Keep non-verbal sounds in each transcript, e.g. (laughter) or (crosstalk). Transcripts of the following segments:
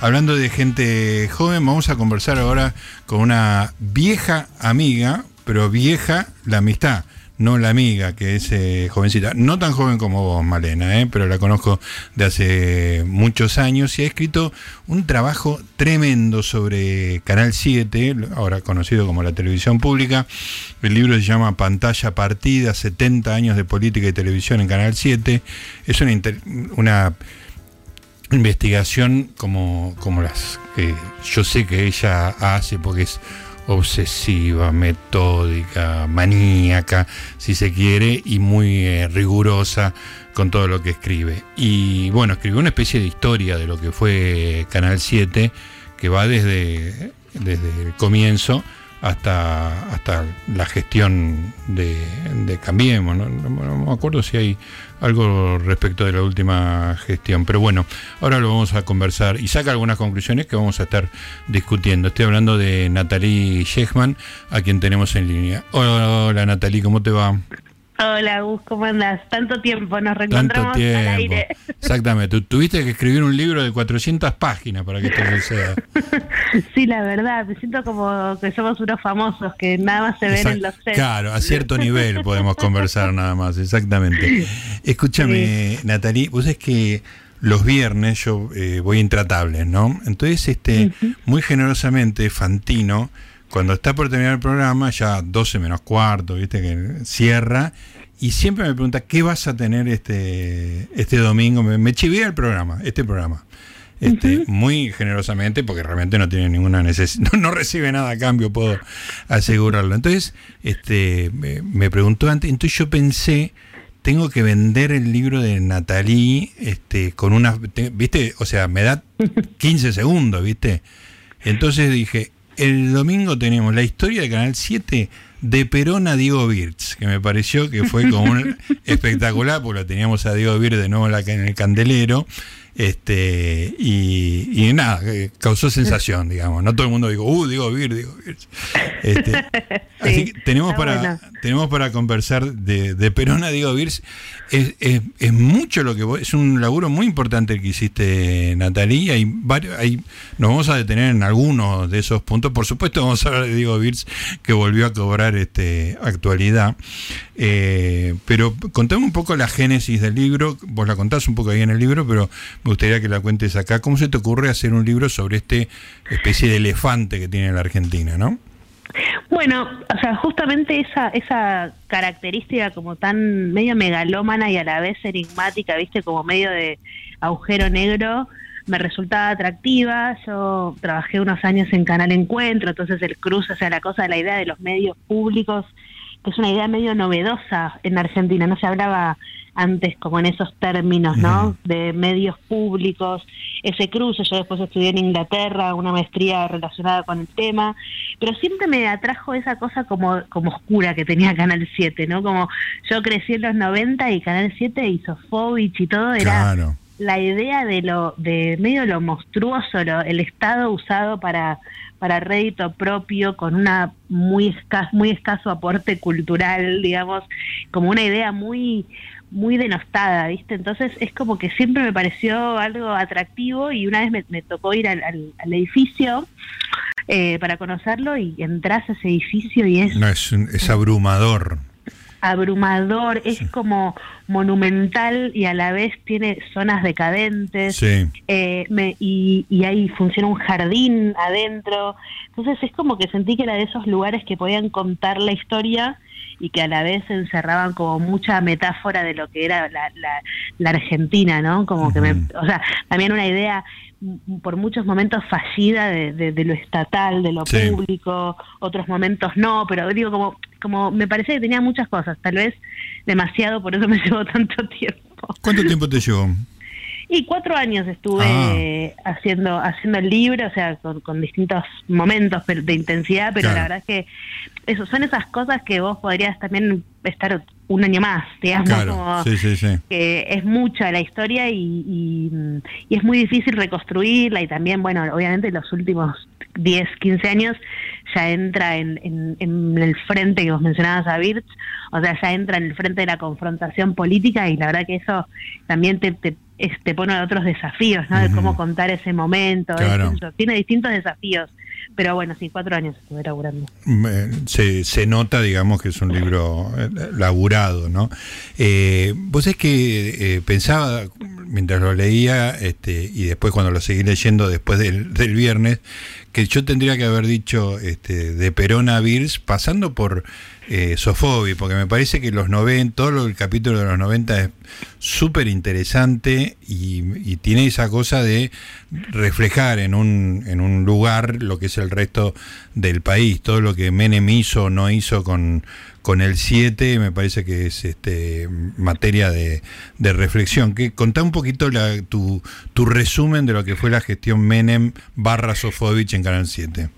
hablando de gente joven, vamos a conversar ahora con una vieja amiga, pero vieja la amistad no la amiga, que es eh, jovencita, no tan joven como vos, Malena, eh, pero la conozco de hace muchos años y ha escrito un trabajo tremendo sobre Canal 7, ahora conocido como la televisión pública. El libro se llama Pantalla Partida, 70 años de política y televisión en Canal 7. Es una, una investigación como, como las que yo sé que ella hace, porque es obsesiva, metódica, maníaca, si se quiere, y muy eh, rigurosa con todo lo que escribe. Y bueno, escribió una especie de historia de lo que fue Canal 7, que va desde, desde el comienzo hasta, hasta la gestión de, Cambiemos. ¿no? me acuerdo si hay algo respecto de la última gestión. Pero bueno, ahora lo vamos a conversar y saca algunas conclusiones que vamos a estar discutiendo. Estoy hablando de Natalie Shechman, a quien tenemos en línea. Hola, hola Natalie, ¿cómo te va? Hola, Gus, ¿cómo andas? Tanto tiempo, nos reencontramos Tanto tiempo. al aire. Exactamente, tuviste que escribir un libro de 400 páginas para que esto suceda. (laughs) sí, la verdad, me siento como que somos unos famosos que nada más se ven en los sets. Claro, a cierto nivel podemos conversar nada más, exactamente. Escúchame, Natalie, vos es que los viernes yo eh, voy intratables, ¿no? Entonces, este, muy generosamente, Fantino cuando está por terminar el programa, ya 12 menos cuarto, viste que cierra, y siempre me pregunta, ¿qué vas a tener este, este domingo? Me, me el programa, este programa. Este, Muy generosamente, porque realmente no tiene ninguna necesidad, (laughs) no, recibe nada a cambio, puedo asegurarlo. Entonces, este, me, preguntó antes, entonces yo pensé, tengo que vender el libro de Natalie este, con una, viste, o sea, me da 15 segundos, viste. Entonces dije, el domingo tenemos la historia de Canal 7 de Perón a Diego Birz, que me pareció que fue como un (laughs) espectacular, porque lo teníamos a Diego Birz de nuevo en el candelero. Este, y, nada, eh, causó sensación, (laughs) digamos. No todo el mundo dijo, uh, digo Vir, digo Vir. Este, (laughs) así que tenemos para, tenemos para conversar de, de Perón a Diego Virs. Es, es, mucho lo que es un laburo muy importante el que hiciste, Natalia. Hay varios, hay, nos vamos a detener en algunos de esos puntos. Por supuesto, vamos a hablar de Diego Virs, que volvió a cobrar este actualidad. Eh, pero contame un poco la génesis del libro. Vos la contás un poco ahí en el libro, pero me gustaría que la cuentes acá. ¿Cómo se te ocurre hacer un libro sobre este especie de elefante que tiene la Argentina, no? Bueno, o sea, justamente esa, esa característica como tan medio megalómana y a la vez enigmática, viste, como medio de agujero negro, me resultaba atractiva. Yo trabajé unos años en Canal Encuentro, entonces el cruce, o sea, la cosa de la idea de los medios públicos, que es una idea medio novedosa en Argentina, no se hablaba antes como en esos términos, ¿no? De medios públicos, ese cruce, yo después estudié en Inglaterra, una maestría relacionada con el tema, pero siempre me atrajo esa cosa como, como oscura que tenía Canal 7, ¿no? Como yo crecí en los 90 y Canal 7 hizo Fovich y todo, era la idea de lo, de medio lo monstruoso, el Estado usado para para rédito propio, con una muy escaso, muy escaso aporte cultural, digamos, como una idea muy muy denostada, ¿viste? Entonces es como que siempre me pareció algo atractivo y una vez me, tocó ir al, edificio eh, para conocerlo y entras a ese edificio y es... No, es, es abrumador. Abrumador, es como monumental y a la vez tiene zonas decadentes sí. eh, me, y, y ahí funciona un jardín adentro. Entonces es como que sentí que era de esos lugares que podían contar la historia y que a la vez encerraban como mucha metáfora de lo que era la, la, Argentina, ¿no? Como que me, o sea, también una idea por muchos momentos fallida de, de, lo estatal, de lo público, otros momentos no, pero digo como como me parece que tenía muchas cosas, tal vez demasiado, por eso me (laughs) llevó tanto tiempo. ¿Cuánto tiempo te llevó? Y cuatro años estuve ah. haciendo haciendo el libro, o sea, con, distintos momentos de intensidad, pero la verdad es que eso son esas cosas que vos podrías también estar un año más, digamos, como que es mucha la historia y, y, es muy difícil reconstruirla y también, bueno, obviamente los últimos 10, 15 años ya entra en, en, el frente que vos mencionabas a Birch, o sea, ya entra en el frente de la confrontación política y la verdad que eso también te, te, te pone otros desafíos, ¿no? De cómo contar ese momento, tiene distintos desafíos pero bueno, sí, cuatro años estuve laburando. Se, se nota, digamos, que es un libro eh, laburado, ¿no? Eh, vos es que eh, pensaba, mientras lo leía, este, y después cuando lo seguí leyendo después del, del viernes, que yo tendría que haber dicho este, de Perón a pasando por eh, Sofobi, porque me parece que los 90, todo el capítulo de los 90 es súper interesante y, tiene esa cosa de reflejar en un, en un lugar lo que es el resto del país, todo lo que Menem hizo o no hizo con, con el 7 me parece que es este materia de, reflexión. Que contá un poquito la, tu, tu resumen de lo que fue la gestión Menem barra Sofovich en Canal 7.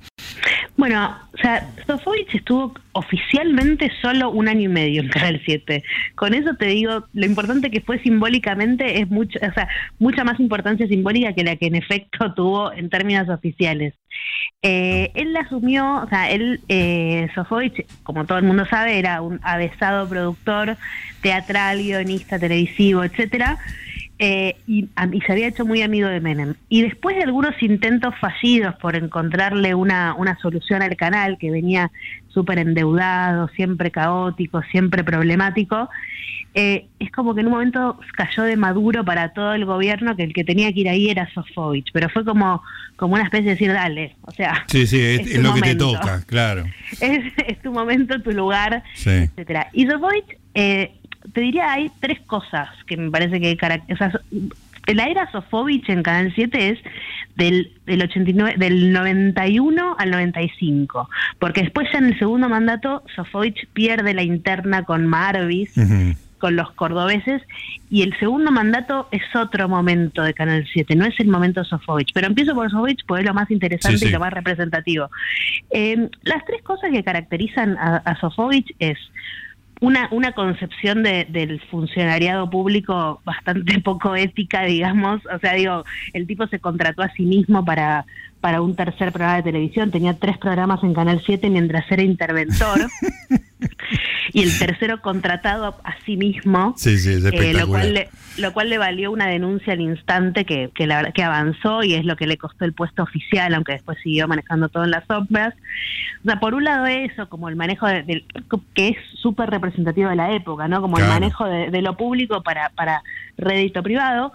Bueno, o sea, Sofovich estuvo oficialmente solo un año y medio en Canal 7. Con eso te digo, lo importante que fue simbólicamente es mucho, o sea, mucha más importancia simbólica que la que en efecto (laughs) tuvo en términos oficiales. Eh, él asumió, o sea, él, eh, Sofovich, como todo el mundo sabe, era un avesado productor teatral, guionista, televisivo, etcétera eh, y, se había hecho muy amigo de Menem. Y después de algunos intentos fallidos por encontrarle una, una solución al canal, que venía súper endeudado, siempre caótico, siempre problemático, eh, es como que en un momento cayó de maduro para todo el gobierno que el que tenía que ir ahí era Sofovich, pero fue como, como una especie de decir, dale, o sea... Sí, sí, es, lo que te toca, claro. (laughs) Es, tu momento, tu lugar, etcétera. Y Sofovich... Eh, te diría, hay tres cosas que me parece que caracterizan. la era Sofovich en Canal 7 es del, del, 89, del 91 al 95, porque después ya en el segundo mandato Sofovich pierde la interna con Marvis, con los cordobeses, y el segundo mandato es otro momento de Canal 7, no es el momento Sofovich, pero empiezo por Sofovich porque es lo más interesante y lo más representativo. Eh, las tres cosas que caracterizan a, a Sofovich es una, una concepción de, del funcionariado público bastante (laughs) poco ética, digamos. O sea, digo, el tipo se contrató a sí mismo para, para un tercer programa de televisión. Tenía tres programas en Canal 7 mientras era interventor. (laughs) y el tercero contratado a sí mismo. Sí, sí, es eh, lo, cual le, lo cual le valió una denuncia al instante que, que, la, que avanzó y es lo que le costó el puesto oficial, aunque después siguió manejando todo en las sombras. O sea, por un lado eso, como el manejo de, que es súper representativo de la época, ¿no? Como el manejo de, de, lo público para, para rédito privado.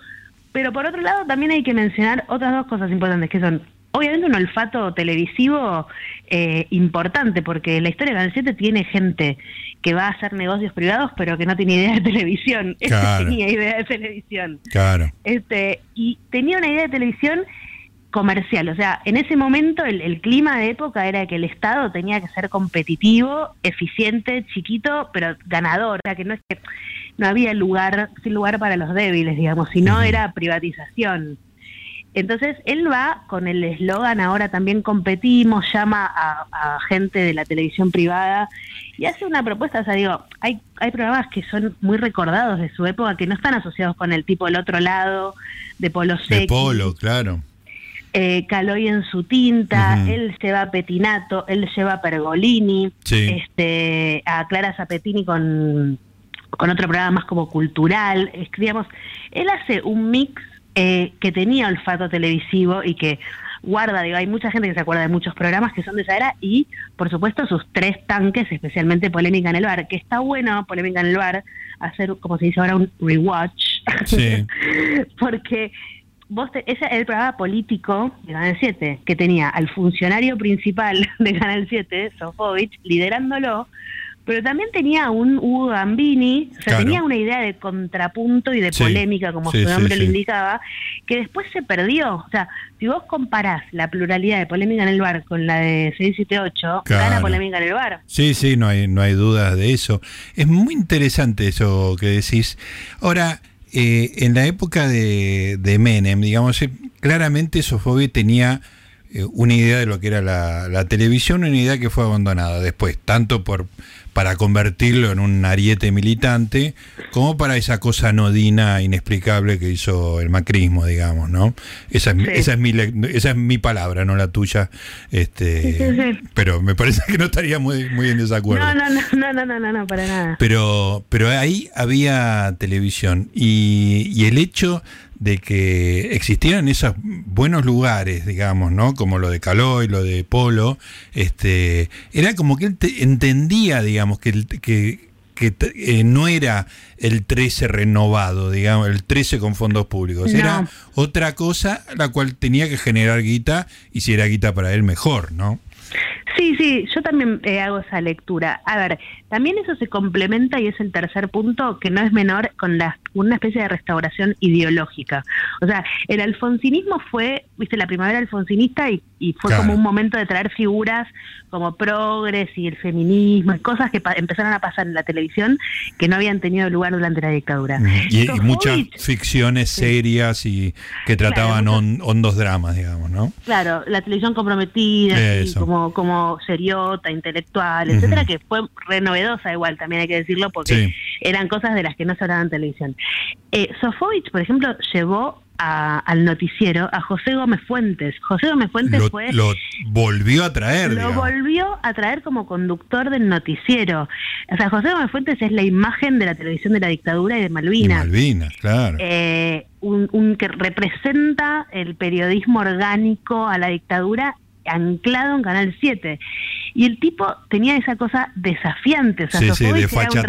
Pero por otro lado también hay que mencionar otras dos cosas importantes que son obviamente un olfato televisivo eh, importante, porque la historia de Canal 7 tiene gente que va a hacer negocios privados, pero que no tiene idea de televisión. (laughs) Este tenía idea de televisión. Claro. Este, y tenía una idea de televisión comercial. O sea, en ese momento el, el, clima de época era que el Estado tenía que ser competitivo, eficiente, chiquito, pero ganador. O sea, que no es que no había lugar, sin lugar para los débiles, digamos, sino era privatización. Entonces él va con el eslogan ahora también competimos, llama a, gente de la televisión privada y hace una propuesta, o sea, digo, hay, hay programas que son muy recordados de su época que no están asociados con el tipo del otro lado, de Polo Seco. De Polo, claro. Eh, Caloy en su tinta, él lleva Petinato, él lleva Pergolini, este, a Clara Zapetini con, con otro programa más como cultural, digamos, él hace un mix eh, que tenía olfato televisivo y que guarda, digo, hay mucha gente que se acuerda de muchos programas que son de esa era y, por supuesto, sus tres tanques, especialmente Polémica en el Bar, que está bueno, Polémica en el Bar, hacer, como se dice ahora, un rewatch, (laughs) porque vos ese es el programa político de Canal 7, que tenía al funcionario principal de Canal 7, Sofovich, liderándolo, pero también tenía un Hugo Gambini, o sea, tenía una idea de contrapunto y de polémica, como su nombre lo indicaba, que después se perdió. O sea, si vos comparás la pluralidad de polémica en el bar con la de 678, claro. gana polémica en el bar. Sí, sí, no hay, no hay dudas de eso. Es muy interesante eso que decís. Ahora, eh, en la época de, de Menem, digamos, eh, claramente Sofovich tenía eh, una idea de lo que era la, la, televisión, una idea que fue abandonada después, tanto por para convertirlo en un ariete militante, como para esa cosa anodina, inexplicable que hizo el macrismo, digamos, ¿no? Esa es, esa es, mi, esa es mi palabra, no la tuya, este, pero me parece que no estaría muy, muy en desacuerdo. No, no, no, no, no, no, no, para nada. Pero, pero ahí había televisión y, y el hecho de que existieran esos buenos lugares, digamos, ¿no? Como lo de Calói, lo de Polo, este, era como que él entendía, digamos, que, que, que eh, no era el 13 renovado, digamos, el 13 con fondos públicos, era otra cosa la cual tenía que generar guita y si era guita para él mejor, ¿no? Sí, sí, yo también eh, hago esa lectura. A ver, también eso se complementa y es el tercer punto que no es menor con la, una especie de restauración ideológica. O sea, el alfonsinismo fue, viste, la primavera alfonsinista y, fue como un momento de traer figuras como progres y el feminismo y cosas que empezaron a pasar en la televisión que no habían tenido lugar durante la dictadura. Y, muchas ficciones serias y que trataban hondos dramas, digamos, ¿no? Claro, la televisión comprometida, como, como seriota, intelectual, etcétera, que fue re igual, también hay que decirlo, porque eran cosas de las que no se hablaban en televisión. Eh, Sofovich, por ejemplo, llevó al noticiero a José Gómez Fuentes. José Gómez Fuentes lo, fue... Lo volvió a traer. Lo volvió a traer como conductor del noticiero. O sea, José Gómez Fuentes es la imagen de la televisión de la dictadura y de Malvinas. Malvinas, claro. Eh, un, un, que representa el periodismo orgánico a la dictadura anclado en Canal 7. Y el tipo tenía esa cosa desafiante, o sea, sí, era, un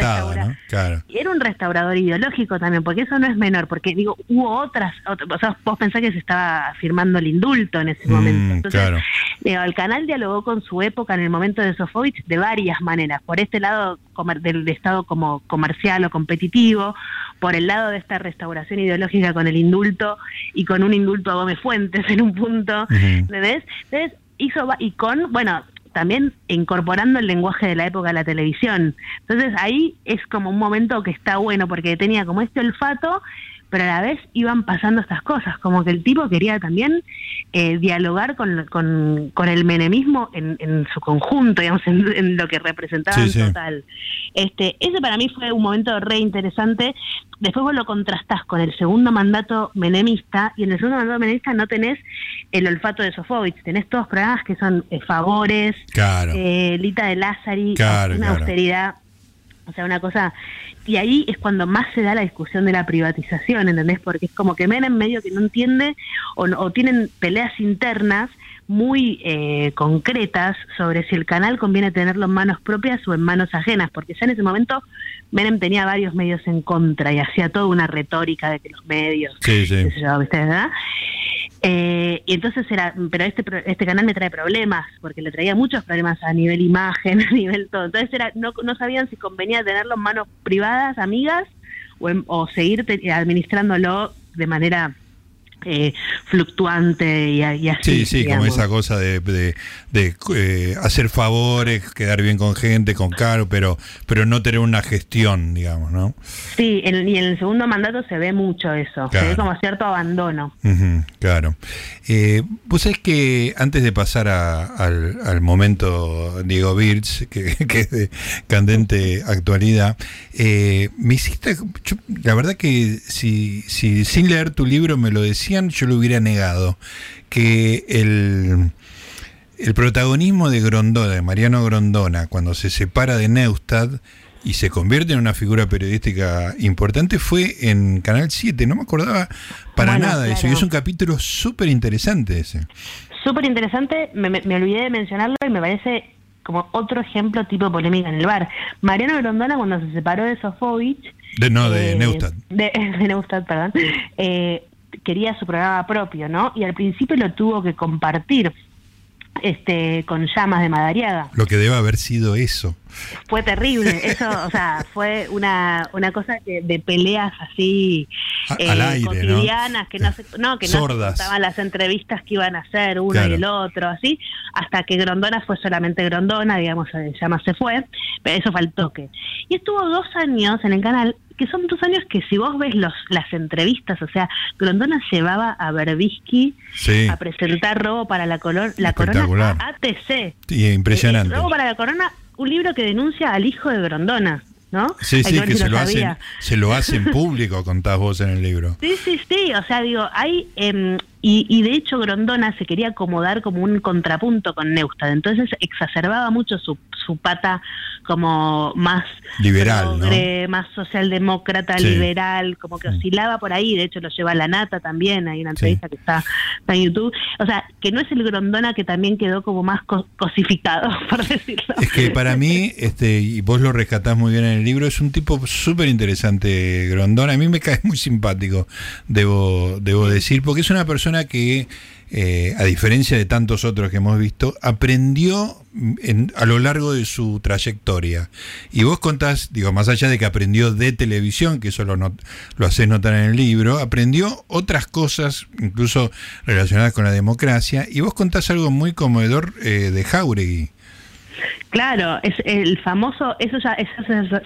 claro. era un restaurador ideológico también, porque eso no es menor, porque digo, hubo otras, o sea, vos pensás que se estaba firmando el indulto en ese momento. Mm, Entonces, claro. el canal dialogó con su época en el momento de Sofovich de varias maneras, por este lado del Estado como comercial o competitivo, por el lado de esta restauración ideológica con el indulto y con un indulto a Gómez Fuentes (laughs) en un punto, ¿ves? Entonces, hizo y con, bueno, también incorporando el lenguaje de la época de la televisión. Entonces ahí es como un momento que está bueno porque tenía como este olfato pero a la vez iban pasando estas cosas, como que el tipo quería también eh, dialogar con, con, el menemismo en, en, su conjunto, digamos, en, lo que representaba en total. Este, ese para mí fue un momento re interesante. Después vos lo contrastás con el segundo mandato menemista, y en el segundo mandato menemista no tenés el olfato de Sofovich, tenés todos programas que son eh, favores, eh, Lita de Lázari, una austeridad o sea, una cosa... Y ahí es cuando más se da la discusión de la privatización, ¿entendés? Porque es como que Menem medio que no entiende o, tienen peleas internas muy eh, concretas sobre si el canal conviene tenerlo en manos propias o en manos ajenas, porque ya en ese momento Menem tenía varios medios en contra y hacía toda una retórica de que los medios, sí, sí. ¿verdad? Eh, y entonces era, pero este este canal me trae problemas, porque le traía muchos problemas a nivel imagen, (laughs) a nivel todo. Entonces era, no, no sabían si convenía tenerlo en manos privadas, amigas, o, o seguir administrándolo de manera eh, fluctuante y, así. Sí, sí, como esa cosa de, de, eh, hacer favores, quedar bien con gente, con caro, pero, pero no tener una gestión, digamos, ¿no? Sí, en, y en el segundo mandato se ve mucho eso, se ve como cierto abandono. claro. Eh, Vos sabés que antes de pasar al, al, momento Diego Birch, que, (laughs) que, es de candente actualidad, eh, me hiciste, la verdad que si, si sin leer tu libro me lo decía, yo lo hubiera negado. Que el, el protagonismo de Grondona, de Mariano Grondona, cuando se separa de Neustadt y se convierte en una figura periodística importante, fue en Canal 7. No me acordaba para nada de eso. Y es un capítulo súper interesante ese. Súper interesante. Me, olvidé de mencionarlo y me parece como otro ejemplo tipo polémica en el bar. Mariano Grondona, cuando se separó de Sofovich. De, no, de eh, Neustadt. De, (laughs) de Neustadt, perdón. Eh, quería su programa propio, ¿no? Y al principio lo tuvo que compartir este con llamas de Madariaga. Lo que debe haber sido eso. Fue terrible, (laughs) eso, o sea, fue una, una cosa de peleas así eh, cotidianas que no se, no, que no estaban las entrevistas que iban a hacer uno y el otro, así, hasta que Grondona fue solamente Grondona, digamos, Llamas se fue, pero eso fue el toque. Y estuvo dos años en el canal que son dos años que si vos ves los, las entrevistas, o sea, Grondona llevaba a Berbisky a presentar Robo para la, color, la Corona ATC. Sí, impresionante. Eh, Robo para la Corona, un libro que denuncia al hijo de Grondona. ¿no? Sí, sí, que, se, lo hacen, se lo hacen (laughs) público, contás vos en el libro. Sí, sí, sí, o sea, digo, hay, eh, y, y, de hecho Grondona se quería acomodar como un contrapunto con Neustadt, entonces exacerbaba mucho su, su pata como más liberal, más socialdemócrata, liberal, como que oscilaba por ahí, de hecho lo lleva a la nata también, hay una entrevista que está, en YouTube, o sea, que no es el Grondona que también quedó como más cosificado, (laughs) por decirlo. Es que para mí, este, y vos lo rescatás muy bien en el libro, es un tipo súper interesante Grondona, a mí me cae (laughs) muy simpático, debo, debo decir, porque es una persona que, eh, a diferencia de tantos otros que hemos visto, aprendió a lo largo de su trayectoria. Y vos contás, digo, más allá de que aprendió de televisión, que eso lo, lo haces notar en el libro, aprendió otras cosas, incluso relacionadas con la democracia, y vos contás algo muy conmovedor eh, de Jauregui. Claro, es el famoso, eso ya, eso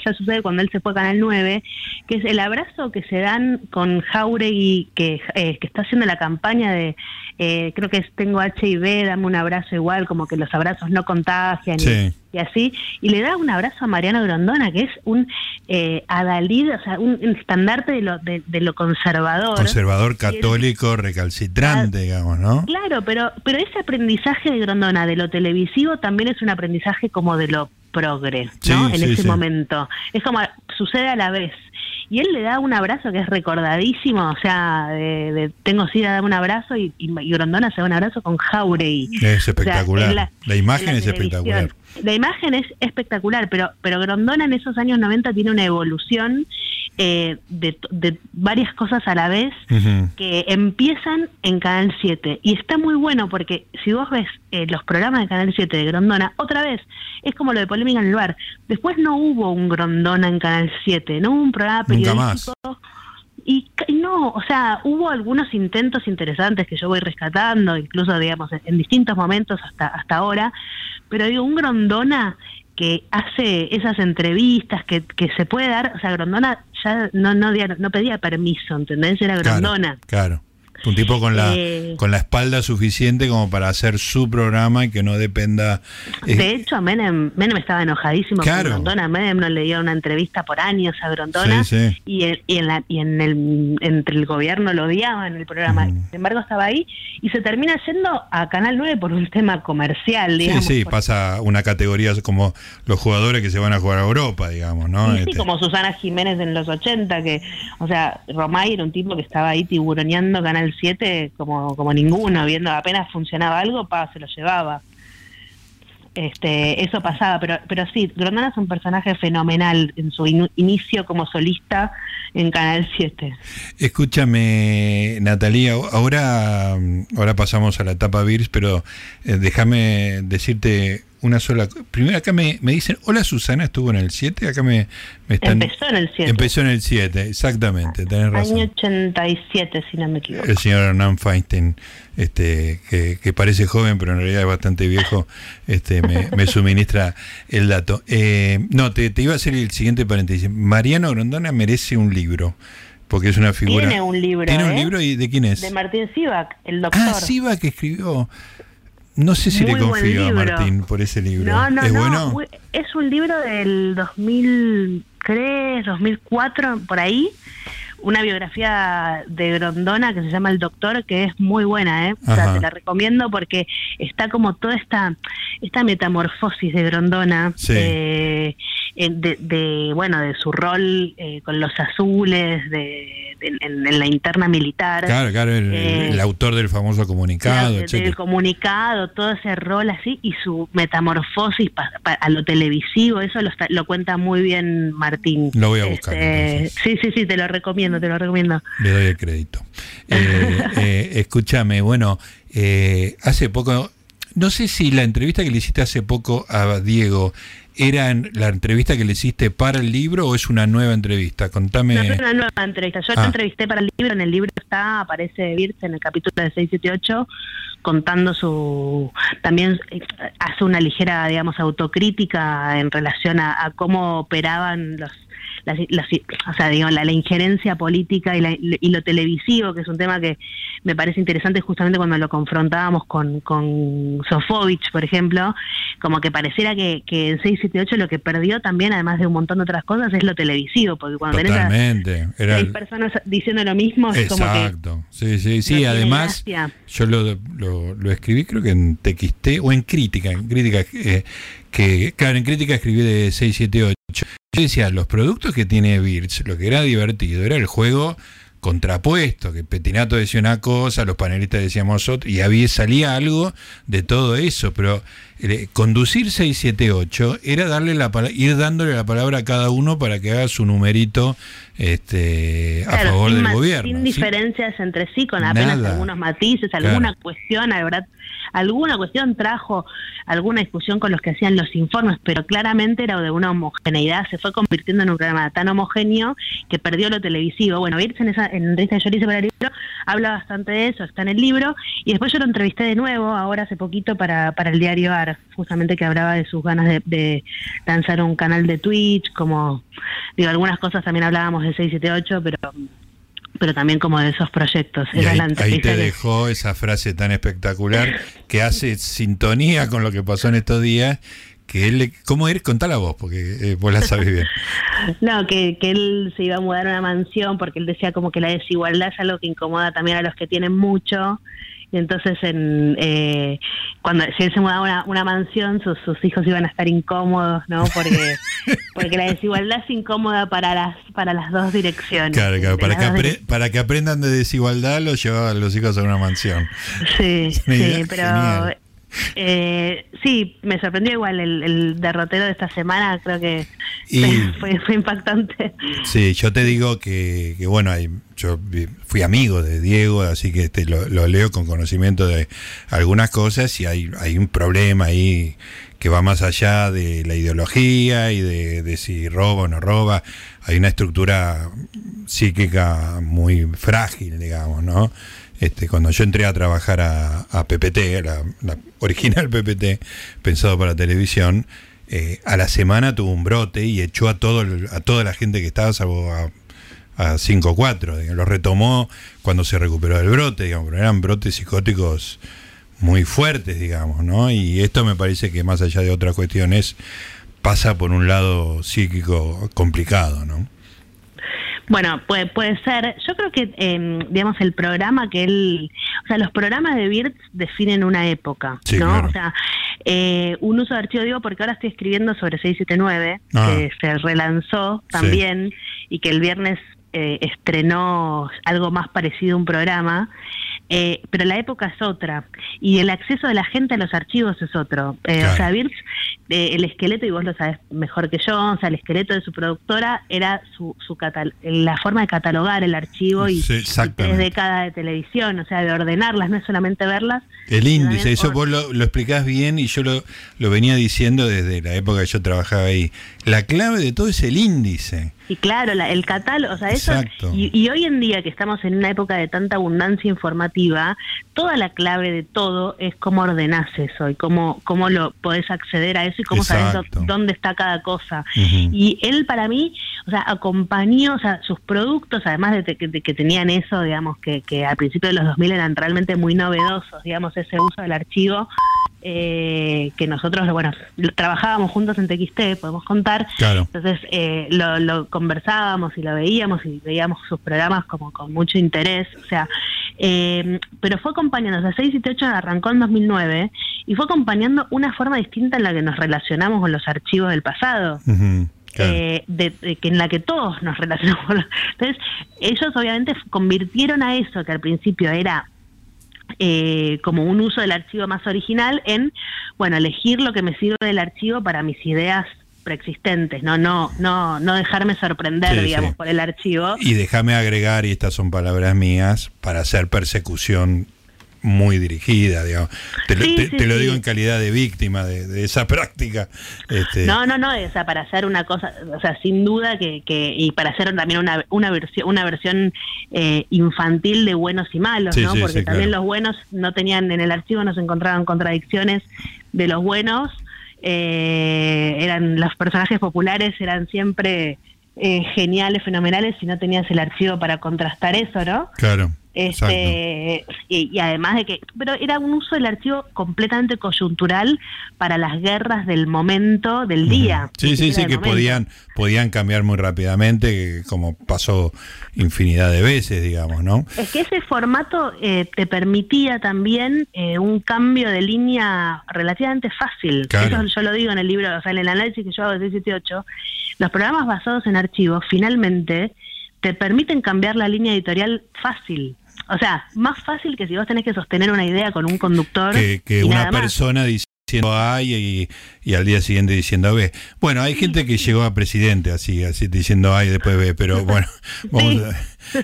ya, sucede cuando él se fue a Canal 9, que es el abrazo que se dan con Jauregui, que, eh, que está haciendo la campaña de, eh, creo que es Tengo HIV, dame un abrazo igual, como que los abrazos no contagian y, así, y le da un abrazo a Mariano Grondona, que es un eh, adalid, o sea, un estandarte de lo, de, lo conservador. Conservador católico, recalcitrante, digamos, ¿no? Claro, pero, pero ese aprendizaje de Grondona de lo televisivo también es un aprendizaje como de lo progre, ¿no? en ese momento. Es como sucede a la vez. Y él le da un abrazo que es recordadísimo, o sea, de, tengo sida, dame un abrazo y, y, Grondona se da un abrazo con Jauregui. Es espectacular. la, imagen es espectacular. La imagen es espectacular, pero, pero Grondona en esos años 90 tiene una evolución eh, de, varias cosas a la vez que empiezan en Canal 7. Y está muy bueno porque si vos ves eh, los programas de Canal 7 de Grondona, otra vez, es como lo de Polémica en el Bar. Después no hubo un Grondona en Canal 7, no hubo un programa periodístico. Y, no, o sea, hubo algunos intentos interesantes que yo voy rescatando, incluso, digamos, en, distintos momentos hasta, hasta ahora, pero digo, un Grondona que hace esas entrevistas que, que se puede dar, o sea, Grondona ya no no, no pedía permiso, ¿entendés? Era Grondona. claro. Un tipo con la, eh, con la espalda suficiente como para hacer su programa y que no dependa. Eh, de hecho, Menem, Menem estaba enojadísimo con Grondona. Menem no le dio una entrevista por años a Grondona Y, y, en la, y en el, entre el gobierno lo odiaba en el programa. Sin embargo, estaba ahí y se termina yendo a Canal 9 por un tema comercial, digamos. Sí, sí, pasa una categoría como los jugadores que se van a jugar a Europa, digamos, ¿no? Sí, este. como Susana Jiménez en los 80, que, o sea, Romay era un tipo que estaba ahí tiburoneando Canal 7 como, como ninguno, viendo apenas funcionaba algo, pa, se lo llevaba. Este, eso pasaba, pero, pero sí, Grondona es un personaje fenomenal en su inicio como solista en Canal 7. Escúchame, Natalia, ahora, ahora pasamos a la etapa VIRS, pero eh, déjame decirte una sola. Primero acá me, me, dicen, hola Susana, estuvo en el 7, acá me, me, están... Empezó en el 7. Empezó en el 7, exactamente, tenés razón. Año 87, si no me equivoco. El señor Hernán Feinstein, este, que, que, parece joven, pero en realidad es bastante viejo, este, me, me suministra el dato. Eh, no, te, te, iba a hacer el siguiente paréntesis. Mariano Grondona merece un libro porque es una figura. Tiene un libro. ¿Tiene un ¿eh? libro y de quién es? De Martín Sivak, el doctor. Ah, Sivak escribió. No sé si le confío a Martín por ese libro. No, no, ¿Es bueno? Es un libro del 2003, 2004, por ahí. Una biografía de Grondona que se llama El Doctor, que es muy buena, ¿eh? O sea, te la recomiendo porque está como toda esta, esta metamorfosis de Grondona. Eh, de, bueno, de su rol eh, con los azules, de en, la interna militar. Claro, claro, el, eh, autor del famoso comunicado. del comunicado, todo ese rol así y su metamorfosis a lo televisivo, eso lo, lo, cuenta muy bien Martín. Lo voy a buscar. Este, sí, sí, sí, te lo recomiendo, te lo recomiendo. Le doy el crédito. Eh, (laughs) eh, escúchame, bueno, hace poco, no sé si la entrevista que le hiciste hace poco a Diego ¿Era la entrevista que le hiciste para el libro o es una nueva entrevista? Contame. No, es una nueva entrevista. Yo la ah. entrevisté para el libro. En el libro está, aparece Virce en el capítulo de 678 contando su. También eh, hace una ligera, digamos, autocrítica en relación a, cómo operaban los o sea, digo, la, injerencia política y, y, lo televisivo, que es un tema que me parece interesante justamente cuando lo confrontábamos con, con Sofovich, por ejemplo, como que pareciera que, que en 678 lo que perdió también, además de un montón de otras cosas, es lo televisivo, porque cuando Totalmente. tenés a personas diciendo lo mismo, es como que... Sí, sí, sí, además yo lo, lo, escribí creo que en TXT o en Crítica, en Crítica, eh, que claro, en Crítica escribí de 678. Yo decía, los productos que tiene Birch, lo que era divertido era el juego contrapuesto, que Petinato decía una cosa, los panelistas decíamos otra, y había, salía algo de todo eso, pero eh, conducir 678 era darle la ir dándole la palabra a cada uno para que haga su numerito este, a favor del gobierno. Sin diferencias entre sí, con apenas algunos matices, alguna cuestión, la verdad, alguna cuestión trajo alguna discusión con los que hacían los informes, pero claramente era de una homogeneidad, se fue convirtiendo en un programa tan homogéneo que perdió lo televisivo. Bueno, Birch en esa en que yo hice para el libro habla bastante de eso, está en el libro, y después yo lo entrevisté de nuevo, ahora hace poquito, para, para el diario AR, justamente que hablaba de sus ganas de, de lanzar un canal de Twitch, como, digo, algunas cosas también hablábamos de 678, pero pero también como de esos proyectos. ahí, te dejó esa frase tan espectacular que hace sintonía con lo que pasó en estos días. Que él, ¿Cómo eres? Contá la voz, porque eh, vos la sabes bien. (laughs) no, que, que él se iba a mudar a una mansión porque él decía como que la desigualdad es algo que incomoda también a los que tienen mucho y entonces en, eh, cuando si él se mudaba a una, una mansión sus, sus, hijos iban a estar incómodos no porque (laughs) porque la desigualdad es incómoda para las para las dos direcciones. Claro, claro para que, para que aprendan de desigualdad los llevaban los hijos a una mansión. Sí sí pero eh, sí, me sorprendió igual el, derrotero de esta semana, creo que (laughs) fue, fue, impactante. Sí, yo te digo que, que bueno, hay, yo fui amigo de Diego, así que este, lo, leo con conocimiento de algunas cosas y hay, hay un problema ahí que va más allá de la ideología y de, de si roba o no roba. Hay una estructura psíquica muy frágil, digamos, ¿no? Este, cuando yo entré a trabajar a, PPT, la, original (laughs) PPT, pensado para televisión, eh, a la semana tuvo un brote y echó a, todo, a toda la gente que estaba, salvo a, a 5 o 4. Lo retomó cuando se recuperó del brote, digamos, pero eran brotes psicóticos muy fuertes, digamos, ¿no? Y esto me parece que más allá de otras cuestiones, pasa por un lado psíquico complicado, ¿no? Bueno, puede, puede ser. Yo creo que, eh, digamos, el programa que él. O sea, los programas de BIRT definen una época, ¿no? O sea, eh, un uso de archivo, digo, porque ahora estoy escribiendo sobre 679, ah. que se relanzó también y que el viernes eh, estrenó algo más parecido a un programa. Eh, pero la época es otra y el acceso de la gente a los archivos es otro. Eh, o sea, Birch, eh, el esqueleto, y vos lo sabes mejor que yo, o sea, el esqueleto de su productora era su, su la forma de catalogar el archivo y, desde cada de televisión, o sea, de ordenarlas, no es solamente verlas. El índice, eso vos lo, lo, explicás bien y yo lo, lo venía diciendo desde la época que yo trabajaba ahí. La clave de todo es el índice. Y claro, el catálogo, o sea, eso. Y, hoy en día que estamos en una época de tanta abundancia informativa, toda la clave de todo es cómo ordenás eso y cómo, cómo lo podés acceder a eso y cómo sabes dónde está cada cosa. Y él, para mí, o sea, acompañó, o sea, sus productos, además de, que tenían eso, digamos, que, que al principio de los 2000 eran realmente muy novedosos, digamos, ese uso del archivo eh, que nosotros, bueno, trabajábamos juntos en TXT, podemos contar. Entonces eh, lo, conversábamos y lo veíamos y veíamos sus programas como con mucho interés. O sea, eh, pero fue acompañando, o sea, 6 y 8 arrancó en 2009 y fue acompañando una forma distinta en la que nos relacionamos con los archivos del pasado. Eh, de, que en la que todos nos relacionamos. Entonces, ellos obviamente convirtieron a eso que al principio era eh, como un uso del archivo más original en, bueno, elegir lo que me sirve del archivo para mis ideas preexistentes, no no no no dejarme sorprender, digamos, por el archivo. Y déjame agregar, y estas son palabras mías, para hacer persecución muy dirigida, digamos. Te, lo digo en calidad de víctima de, esa (laughs) práctica. Este. No, no, no, o sea, para hacer una cosa, o sea, sin duda que, que y para hacer también una, una versión, una versión eh, infantil de buenos y malos, ¿no? Porque también los buenos no tenían, en el archivo no se encontraban contradicciones de los buenos, eh, eran los personajes populares eran siempre eh, geniales, fenomenales, si no tenías el archivo para contrastar eso, ¿no? Claro. Este, y, además de que, pero era un uso del archivo completamente coyuntural para las guerras del momento del día. Sí, sí, sí, que podían, podían cambiar muy rápidamente, como pasó infinidad de veces, digamos, ¿no? Es que ese formato eh, te permitía también eh, un cambio de línea relativamente fácil. Eso yo lo digo en el libro, o sea, en el análisis que yo hago de 678, los programas basados en archivos finalmente te permiten cambiar la línea editorial fácil. O sea, más fácil que si vos tenés que sostener una idea con un conductor. Que, una persona diciendo A y, al día siguiente diciendo B. Bueno, hay gente que llegó a presidente así, así diciendo A y después B, pero (laughs) bueno,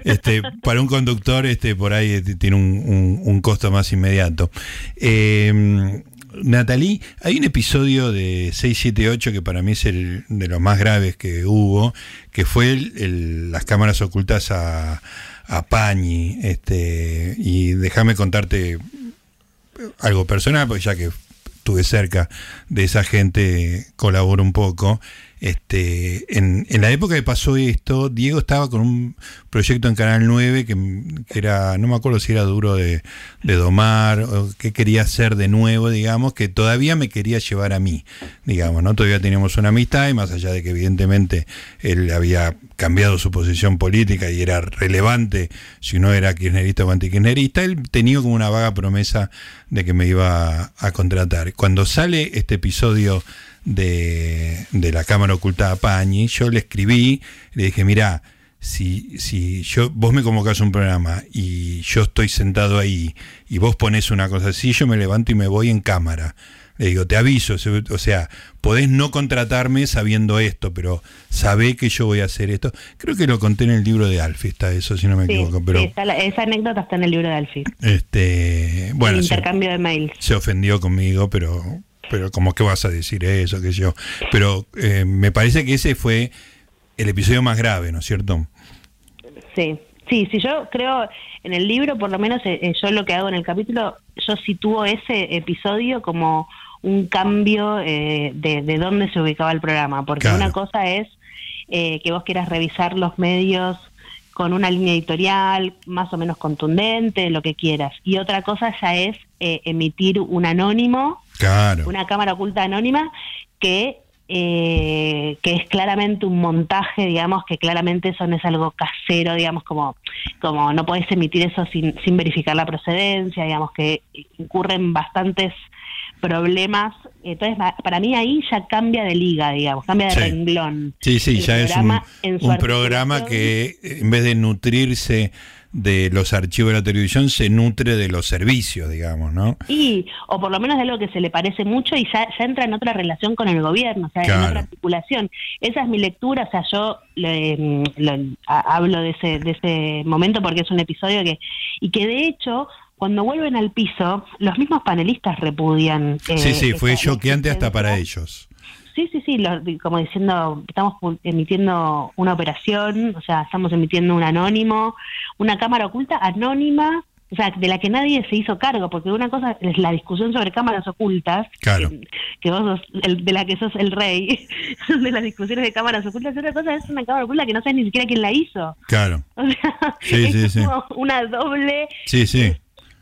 este, para un conductor este por ahí tiene un, un, costo más inmediato. Eh, Natalie, hay un episodio de 678 que para mí es el de los más graves que hubo, que fue las cámaras ocultas a, a Pañi. Este, y déjame contarte algo personal, porque ya que estuve cerca de esa gente, colaboro un poco. Este, en, en, la época que pasó esto, Diego estaba con un proyecto en Canal 9 que, era, no me acuerdo si era duro de, domar o qué quería hacer de nuevo, digamos, que todavía me quería llevar a mí, digamos, ¿no? Todavía teníamos una amistad y más allá de que evidentemente él había cambiado su posición política y era relevante si no era kirchnerista o antikirchnerista, él tenía como una vaga promesa de que me iba a contratar. Cuando sale este episodio de, de la Cámara Oculta a Pañi, yo le escribí, le dije, mira, si, si yo, vos me convocás un programa y yo estoy sentado ahí y vos pones una cosa así, yo me levanto y me voy en cámara. Le digo, te aviso, o sea, podés no contratarme sabiendo esto, pero sabé que yo voy a hacer esto. Creo que lo conté en el libro de Alfie, está eso, si no me equivoco. Pero, esa anécdota está en el libro de Alfie. Este, bueno, el intercambio de mails. Se ofendió conmigo, pero pero como que vas a decir eso, que yo. Pero eh, me parece que ese fue el episodio más grave, ¿no es cierto? Sí, sí, sí, yo creo, en el libro, por lo menos eh, eh, yo lo que hago en el capítulo, yo sitúo ese episodio como un cambio de, de dónde se ubicaba el programa, porque una cosa es que vos quieras revisar los medios con una línea editorial más o menos contundente, lo que quieras. Y otra cosa ya es emitir un anónimo una cámara oculta anónima que eh, que es claramente un montaje, digamos, que claramente eso no es algo casero, digamos, como, como no podés emitir eso sin, sin verificar la procedencia, digamos, que incurren bastantes problemas. Entonces, para mí ahí ya cambia de liga, digamos, cambia de renglón. Sí, sí, ya es un, un programa que en vez de nutrirse de los archivos de la televisión se nutre de los servicios, digamos, ¿no? Y, o por lo menos de algo que se le parece mucho y ya, ya entra en otra relación con el gobierno, o sea, en otra articulación. Esa es mi lectura, o sea, yo hablo de ese, de ese momento porque es un episodio que, y que de hecho, cuando vuelven al piso, los mismos panelistas repudian. Eh, sí, sí, fue choqueante hasta para ellos. Sí, sí, sí, como diciendo, estamos emitiendo una operación, o sea, estamos emitiendo un anónimo, una cámara oculta anónima, o sea, de la que nadie se hizo cargo, porque una cosa es la discusión sobre cámaras ocultas, claro. (laughs) que, vos sos el, de la que sos el rey, (laughs) de las discusiones de cámaras ocultas, y otra cosa es una cámara oculta que no sabes ni siquiera quién la hizo. Claro. O sea, (laughs) es como una doble sí, sí.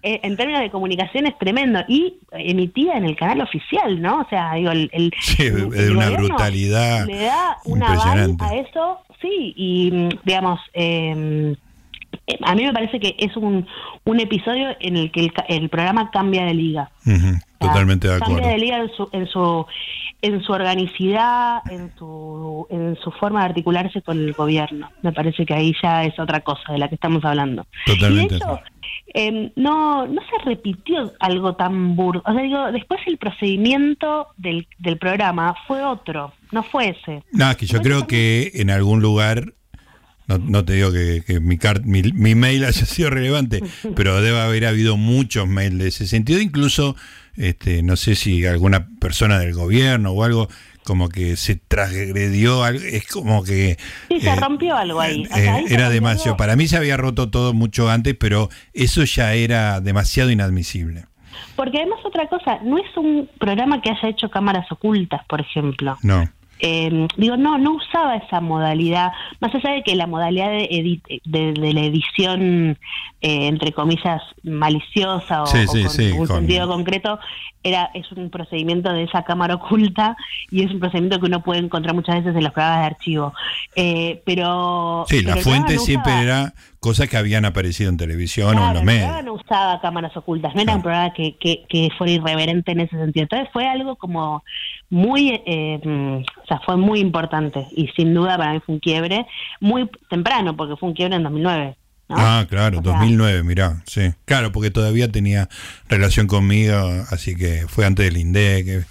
Eh, en términos de comunicación es tremendo y emitida en el canal oficial, ¿no? O sea, digo, el, el, sí, una brutalidad le da una a eso, sí, y digamos, eh, a mí me parece que es un, un episodio en el que el, programa cambia de liga. totalmente de acuerdo. Cambia de liga en su, en su, en su organicidad, en su, en su forma de articularse con el gobierno. Me parece que ahí ya es otra cosa de la que estamos hablando. Totalmente. Y de hecho, eh, no, no se repitió algo tan burdo. O sea, digo, después el procedimiento del, del programa fue otro, no fue ese. No, que yo creo que en algún lugar no, no, te digo que, mi, mi, mi, mail (laughs) haya sido relevante, pero debe haber habido muchos mails de ese sentido, incluso, este, no sé si alguna persona del gobierno o algo, como que se transgredió, es como que... Sí, se eh, rompió algo ahí. Eh, era demasiado, para mí se había roto todo mucho antes, pero eso ya era demasiado inadmisible. Porque además otra cosa, no es un programa que haya hecho cámaras ocultas, por ejemplo. No. Eh, digo, no, no usaba esa modalidad, más allá de que la modalidad de, de, la edición, eh, entre comillas, maliciosa o, con un sentido concreto, era es un procedimiento de esa cámara oculta y es un procedimiento que uno puede encontrar muchas veces en los programas de archivo. Eh, pero... Sí, la fuente siempre era cosas que habían aparecido en televisión o en los medios. no usaba cámaras ocultas, no era un programa que, que, que, fuera irreverente en ese sentido. Entonces fue algo como muy, eh, o sea, fue muy importante y sin duda para mí fue un quiebre muy temprano, porque fue un quiebre en 2009. Ah, claro, 2009, mirá, sí. Claro, porque todavía tenía relación conmigo, así que fue antes del INDEC,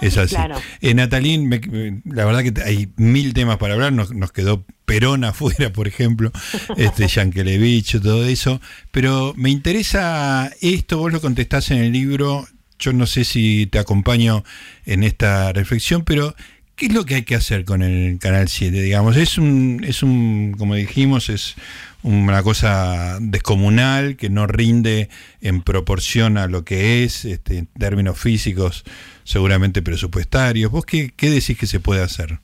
es así. Claro. Eh, Natalín, la verdad que hay mil temas para hablar, nos, nos quedó Perón (laughs) afuera, por ejemplo, este (laughs) Yankelevich, todo eso, pero me interesa esto, vos lo contestás en el libro, yo no sé si te acompaño en esta reflexión, pero ¿qué es lo que hay que hacer con el Canal 7? Digamos, es un, es un como dijimos, es una cosa descomunal que no rinde en proporción a lo que es, este, en términos físicos, seguramente presupuestarios. ¿Vos qué, qué decís que se puede hacer?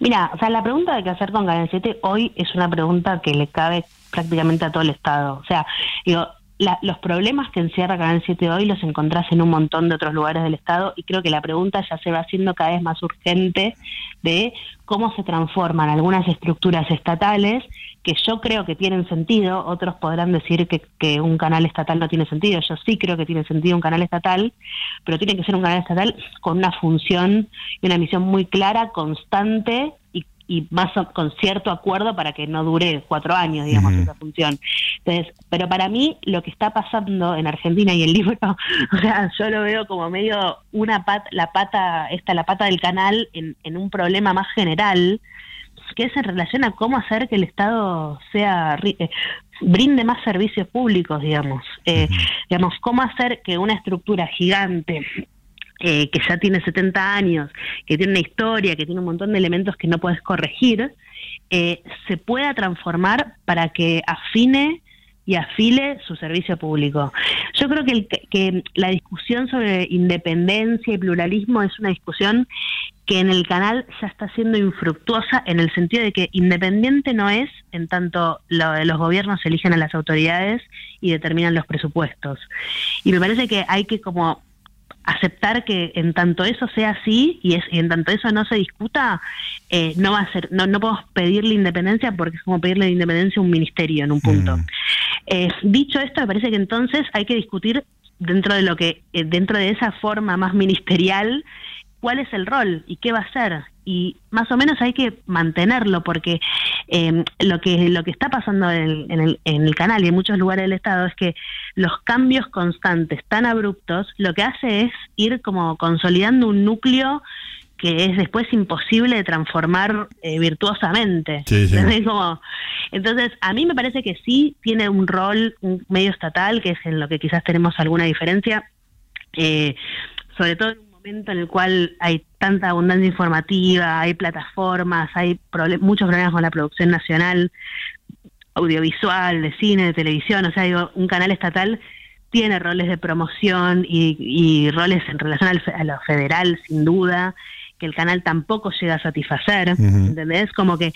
Mira, o sea, la pregunta de qué hacer con Canal 7 hoy es una pregunta que le cabe prácticamente a todo el Estado. O sea, digo, los problemas que encierra Canal 7 hoy los encontrás en un montón de otros lugares del Estado y creo que la pregunta ya se va haciendo cada vez más urgente de cómo se transforman algunas estructuras estatales que yo creo que tienen sentido, otros podrán decir que, que un canal estatal no tiene sentido, yo sí creo que tiene sentido un canal estatal, pero tiene que ser un canal estatal con una función y una misión muy clara, constante y más con cierto acuerdo para que no dure cuatro años, digamos, esa función. Entonces, pero para mí lo que está pasando en Argentina y el libro, (laughs) o sea, yo lo veo como medio una pata, la pata, esta la pata del canal en, en un problema más general, que es en relación a cómo hacer que el Estado sea eh, brinde más servicios públicos, digamos, eh, digamos, cómo hacer que una estructura gigante eh, que ya tiene 70 años, que tiene una historia, que tiene un montón de elementos que no puedes corregir, eh, se pueda transformar para que afine y afile su servicio público. Yo creo que, que la discusión sobre independencia y pluralismo es una discusión que en el canal ya está siendo infructuosa en el sentido de que independiente no es en tanto los gobiernos eligen a las autoridades y determinan los presupuestos. Y me parece que hay que como aceptar que en tanto eso sea así y, es, en tanto eso no se discuta, eh, no va a ser, no, no podemos pedirle independencia porque es como pedirle independencia a un ministerio en un punto. Mm. Eh, dicho esto, me parece que entonces hay que discutir dentro de lo que, eh, dentro de esa forma más ministerial, cuál es el rol y qué va a ser y más o menos hay que mantenerlo porque em, lo que lo que está pasando en, el, en el canal y en muchos lugares del estado es que los cambios constantes tan abruptos lo que hace es ir como consolidando un núcleo que es después imposible de transformar eh, virtuosamente. (laughs) Como, entonces, a mí me parece que sí tiene un rol un medio estatal, que es en lo que quizás tenemos alguna diferencia, eh, sobre todo en el cual hay tanta abundancia informativa, hay plataformas, hay muchos problemas con la producción nacional, audiovisual, de cine, de televisión, o sea, digo, un canal estatal tiene roles de promoción y, roles en relación a lo federal, sin duda, que el canal tampoco llega a satisfacer, ¿entendés? Como que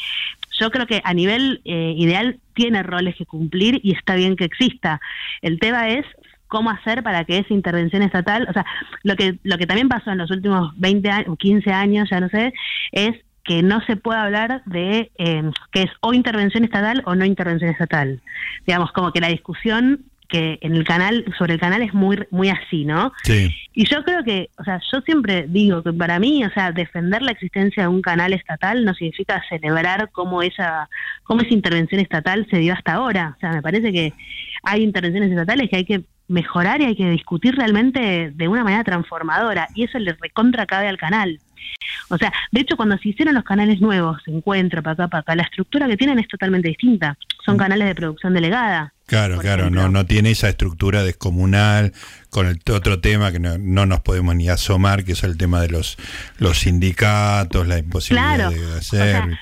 yo creo que a nivel eh, ideal tiene roles que cumplir y está bien que exista. El tema es cómo hacer para que esa intervención estatal, o sea, lo que, lo que también pasó en los últimos 20 años, o 15 años, ya no sé, es que no se puede hablar de eh, que es o intervención estatal o no intervención estatal. Digamos, como que la discusión que en el canal, sobre el canal es muy, muy así, ¿no? Sí. Y yo creo que, o sea, yo siempre digo que para mí, o sea, defender la existencia de un canal estatal no significa celebrar cómo esa, cómo esa intervención estatal se dio hasta ahora. O sea, me parece que hay intervenciones estatales que hay que mejorar y hay que discutir realmente de una manera transformadora y eso le recontra cabe al canal. O sea, de hecho cuando se hicieron los canales nuevos, Encuentro, para acá, para acá, la estructura que tienen es totalmente distinta. Son mm. canales de producción delegada. Claro, claro, no, no tiene esa estructura descomunal con el otro tema que no, nos podemos ni asomar, que es el tema de los, los sindicatos, la imposibilidad de hacer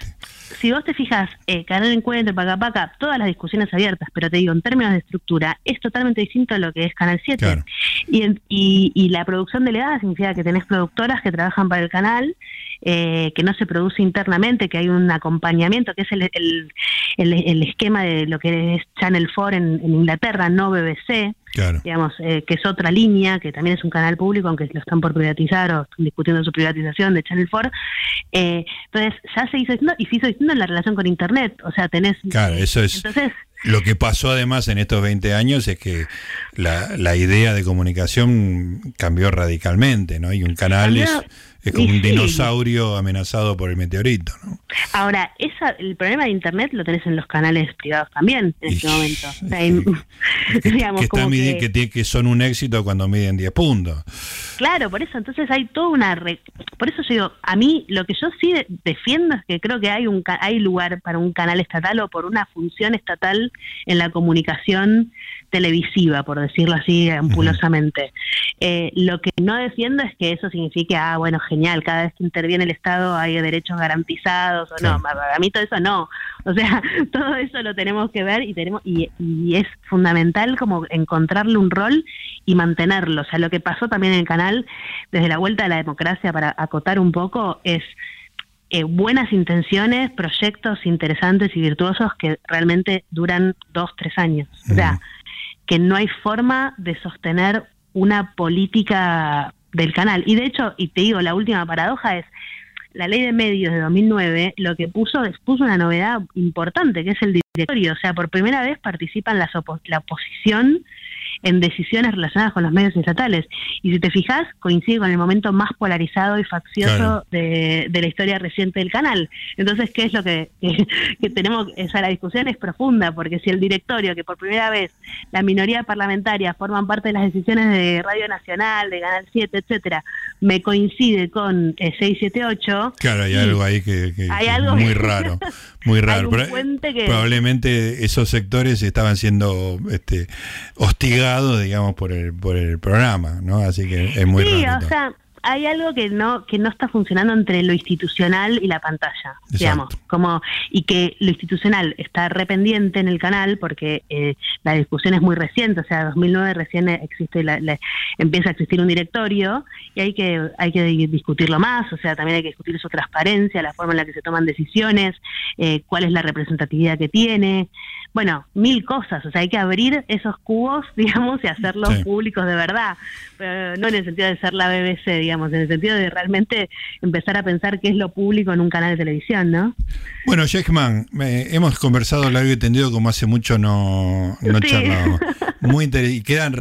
si vos te fijas, eh, Canal Encuentro, Paca Paca, todas las discusiones abiertas, pero te digo, en términos de estructura, es totalmente distinto a lo que es Canal 7. Y, y, y la producción delegada significa que tenés productoras que trabajan para el canal, eh, que no se produce internamente, que hay un acompañamiento, que es el, el, el, esquema de lo que es Channel 4 en, Inglaterra, no BBC, digamos, eh, que es otra línea, que también es un canal público, aunque lo están por privatizar o están discutiendo su privatización de Channel 4. Eh, entonces, ya se hizo y se hizo distinto en la relación con Internet, o sea, tenés... Claro, eso es... Entonces, lo que pasó además en estos 20 años es que la, la idea de comunicación cambió radicalmente, ¿no? Y un canal es es como un dinosaurio amenazado por el meteorito, ¿no? Ahora, esa, el problema de Internet lo tenés en los canales privados también en este momento. que, que, son un éxito cuando miden 10 puntos. Claro, por eso, entonces hay toda una... Por eso yo digo, a mí lo que yo sí defiendo es que creo que hay, un, hay lugar para un canal estatal o por una función estatal en la comunicación televisiva, por decirlo así ampulosamente. Eh, lo que no defiendo es que eso signifique, ah, bueno, genial, cada vez que interviene el Estado hay derechos garantizados o no, a mí todo eso no. (laughs) O sea, todo eso lo tenemos que ver y tenemos y, es fundamental como encontrarle un rol y mantenerlo. O sea, lo que pasó también en el canal desde la vuelta de la democracia para acotar un poco es eh, buenas intenciones, proyectos interesantes y virtuosos que realmente duran dos, tres años. O sea, que no hay forma de sostener una política del canal. Y de hecho, y te digo, la última paradoja es, la ley de medios de 2009 lo que puso es puso una novedad importante, que es el directorio. O sea, por primera vez participan las la oposición en decisiones relacionadas con los medios estatales. Y si te fijas, coincide con el momento más polarizado y faccioso de, la historia reciente del canal. Entonces, ¿qué es lo (laughs) que, que, tenemos? Esa la discusión es profunda, porque si el directorio, que por primera vez la minoría parlamentaria forman parte de las decisiones de Radio Nacional, de Canal 7, etcétera, me coincide con 678. Eh, claro, hay algo ahí que, es muy (laughs) raro, muy raro. Probablemente esos sectores estaban siendo este, hostigados digamos, por el, por el programa, ¿no? Así que es muy sí, o sea, hay algo que no que no está funcionando entre lo institucional y la pantalla, digamos, como y que lo institucional está rependiente en el canal porque eh, la discusión es muy reciente, o sea, 2009 recién existe la, empieza a existir un directorio y hay que hay que discutirlo más, o sea, también hay que discutir su transparencia, la forma en la que se toman decisiones, eh, cuál es la representatividad que tiene, bueno, mil cosas, o sea, hay que abrir esos cubos, (laughs) digamos, y hacerlos públicos de verdad, pero no en el sentido de ser la BBC, digamos, en el sentido de realmente empezar a pensar qué es lo público en un canal de televisión, ¿no? Bueno, Jackman, hemos conversado largo y tendido como hace mucho no, no charlábamos. Muy y quedan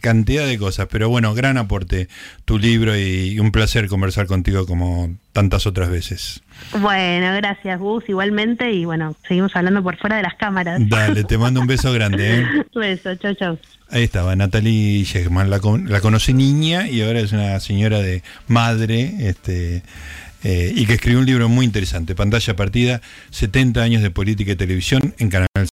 cantidad de cosas, pero bueno, gran aporte tu libro y un placer conversar contigo como tantas otras veces. Bueno, gracias Gus, igualmente, y bueno, seguimos hablando por fuera de las cámaras. Dale, te mando un beso grande. ¿eh? (laughs) beso, chau, chau. Ahí estaba, Natalie Shegman, la, la conocí niña y ahora es una señora de madre, este, eh, y que escribió un libro muy interesante, Pantalla Partida, 70 años de política y televisión en Canal